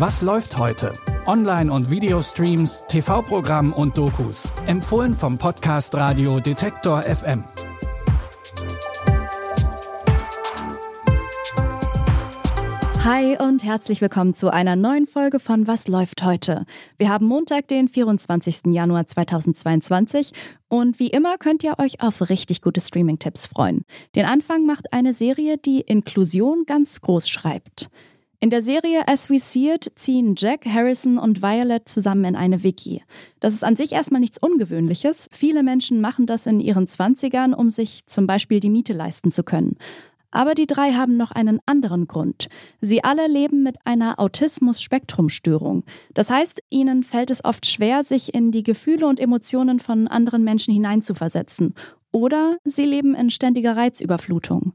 Was läuft heute? Online- und Videostreams, TV-Programm und Dokus. Empfohlen vom Podcast Radio Detektor FM. Hi und herzlich willkommen zu einer neuen Folge von Was läuft heute? Wir haben Montag, den 24. Januar 2022 und wie immer könnt ihr euch auf richtig gute Streaming-Tipps freuen. Den Anfang macht eine Serie, die Inklusion ganz groß schreibt. In der Serie As We See It ziehen Jack, Harrison und Violet zusammen in eine Wiki. Das ist an sich erstmal nichts Ungewöhnliches. Viele Menschen machen das in ihren Zwanzigern, um sich zum Beispiel die Miete leisten zu können. Aber die drei haben noch einen anderen Grund. Sie alle leben mit einer Autismus-Spektrum-Störung. Das heißt, ihnen fällt es oft schwer, sich in die Gefühle und Emotionen von anderen Menschen hineinzuversetzen. Oder sie leben in ständiger Reizüberflutung.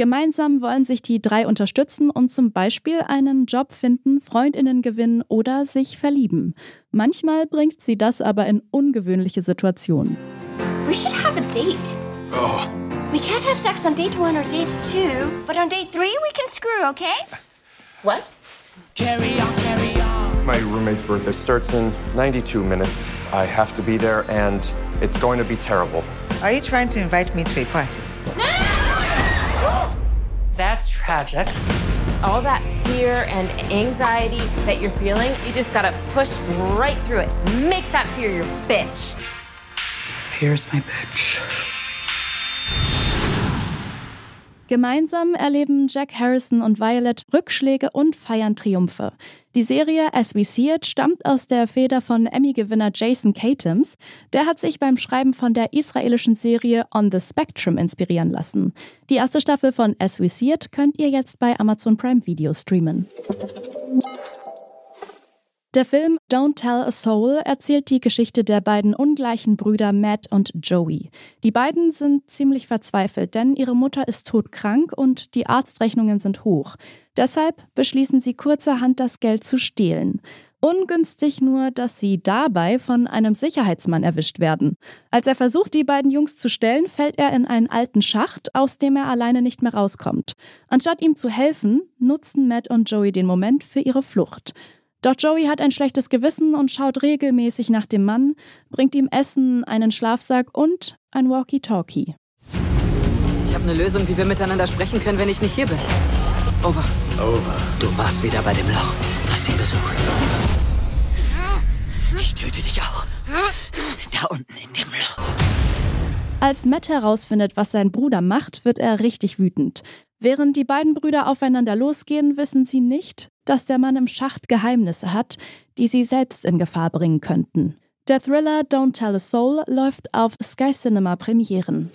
Gemeinsam wollen sich die drei unterstützen und zum Beispiel einen Job finden, Freundinnen gewinnen oder sich verlieben. Manchmal bringt sie das aber in ungewöhnliche Situationen. We should have a date. Oh, We can't have sex on date one or date two, but on date three we can screw, okay? What? my roommate's birthday starts in 92 minutes. I have to be there, and it's going to be terrible. Are you trying to invite me to a party? All that fear and anxiety that you're feeling, you just gotta push right through it. Make that fear your bitch. Here's my bitch. Gemeinsam erleben Jack Harrison und Violet Rückschläge und feiern Triumphe. Die Serie As We See It stammt aus der Feder von Emmy-Gewinner Jason Katims. Der hat sich beim Schreiben von der israelischen Serie On the Spectrum inspirieren lassen. Die erste Staffel von As We See It könnt ihr jetzt bei Amazon Prime Video streamen. Der Film Don't Tell a Soul erzählt die Geschichte der beiden ungleichen Brüder Matt und Joey. Die beiden sind ziemlich verzweifelt, denn ihre Mutter ist todkrank und die Arztrechnungen sind hoch. Deshalb beschließen sie kurzerhand das Geld zu stehlen. Ungünstig nur, dass sie dabei von einem Sicherheitsmann erwischt werden. Als er versucht, die beiden Jungs zu stellen, fällt er in einen alten Schacht, aus dem er alleine nicht mehr rauskommt. Anstatt ihm zu helfen, nutzen Matt und Joey den Moment für ihre Flucht. Doch Joey hat ein schlechtes Gewissen und schaut regelmäßig nach dem Mann, bringt ihm Essen, einen Schlafsack und ein Walkie-Talkie. Ich habe eine Lösung, wie wir miteinander sprechen können, wenn ich nicht hier bin. Over. Over. Du warst wieder bei dem Loch. Hast ihn besucht. Ich töte dich auch. Da unten in dem Loch. Als Matt herausfindet, was sein Bruder macht, wird er richtig wütend. Während die beiden Brüder aufeinander losgehen, wissen sie nicht, dass der Mann im Schacht Geheimnisse hat, die sie selbst in Gefahr bringen könnten. Der Thriller Don't Tell a Soul läuft auf Sky Cinema Premieren.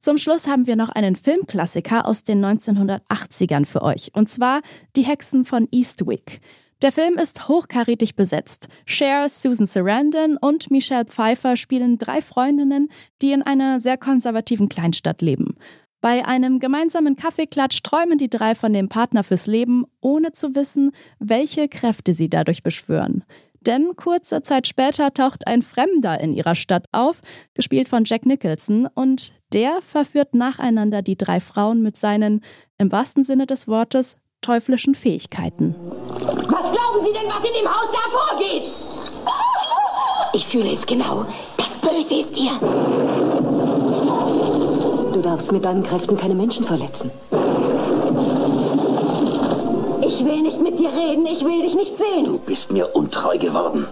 Zum Schluss haben wir noch einen Filmklassiker aus den 1980ern für euch, und zwar Die Hexen von Eastwick. Der Film ist hochkarätig besetzt. Cher, Susan Sarandon und Michelle Pfeiffer spielen drei Freundinnen, die in einer sehr konservativen Kleinstadt leben. Bei einem gemeinsamen Kaffeeklatsch träumen die drei von dem Partner fürs Leben, ohne zu wissen, welche Kräfte sie dadurch beschwören. Denn kurze Zeit später taucht ein Fremder in ihrer Stadt auf, gespielt von Jack Nicholson, und der verführt nacheinander die drei Frauen mit seinen, im wahrsten Sinne des Wortes, teuflischen Fähigkeiten. Was glauben Sie denn, was in dem Haus da vorgeht? Ich fühle es genau. Das Böse ist hier. Du darfst mit deinen Kräften keine Menschen verletzen. Ich will nicht mit dir reden. Ich will dich nicht sehen. Du bist mir untreu geworden.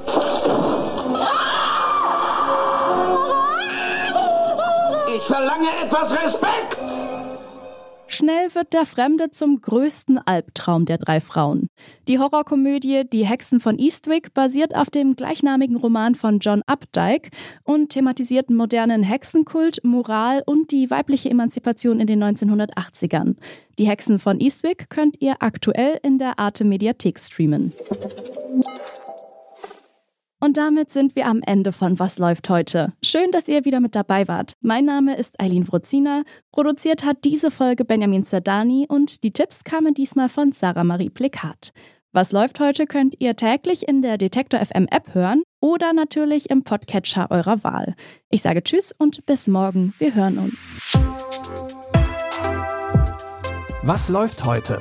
Ich verlange etwas Respekt. Schnell wird der Fremde zum größten Albtraum der drei Frauen. Die Horrorkomödie Die Hexen von Eastwick basiert auf dem gleichnamigen Roman von John Updike und thematisiert modernen Hexenkult, Moral und die weibliche Emanzipation in den 1980ern. Die Hexen von Eastwick könnt ihr aktuell in der Arte Mediathek streamen. Und damit sind wir am Ende von Was läuft heute. Schön, dass ihr wieder mit dabei wart. Mein Name ist Eileen Wrozina. Produziert hat diese Folge Benjamin Zerdani und die Tipps kamen diesmal von Sarah Marie Plikat. Was läuft heute könnt ihr täglich in der Detektor FM App hören oder natürlich im Podcatcher eurer Wahl. Ich sage Tschüss und bis morgen. Wir hören uns. Was läuft heute?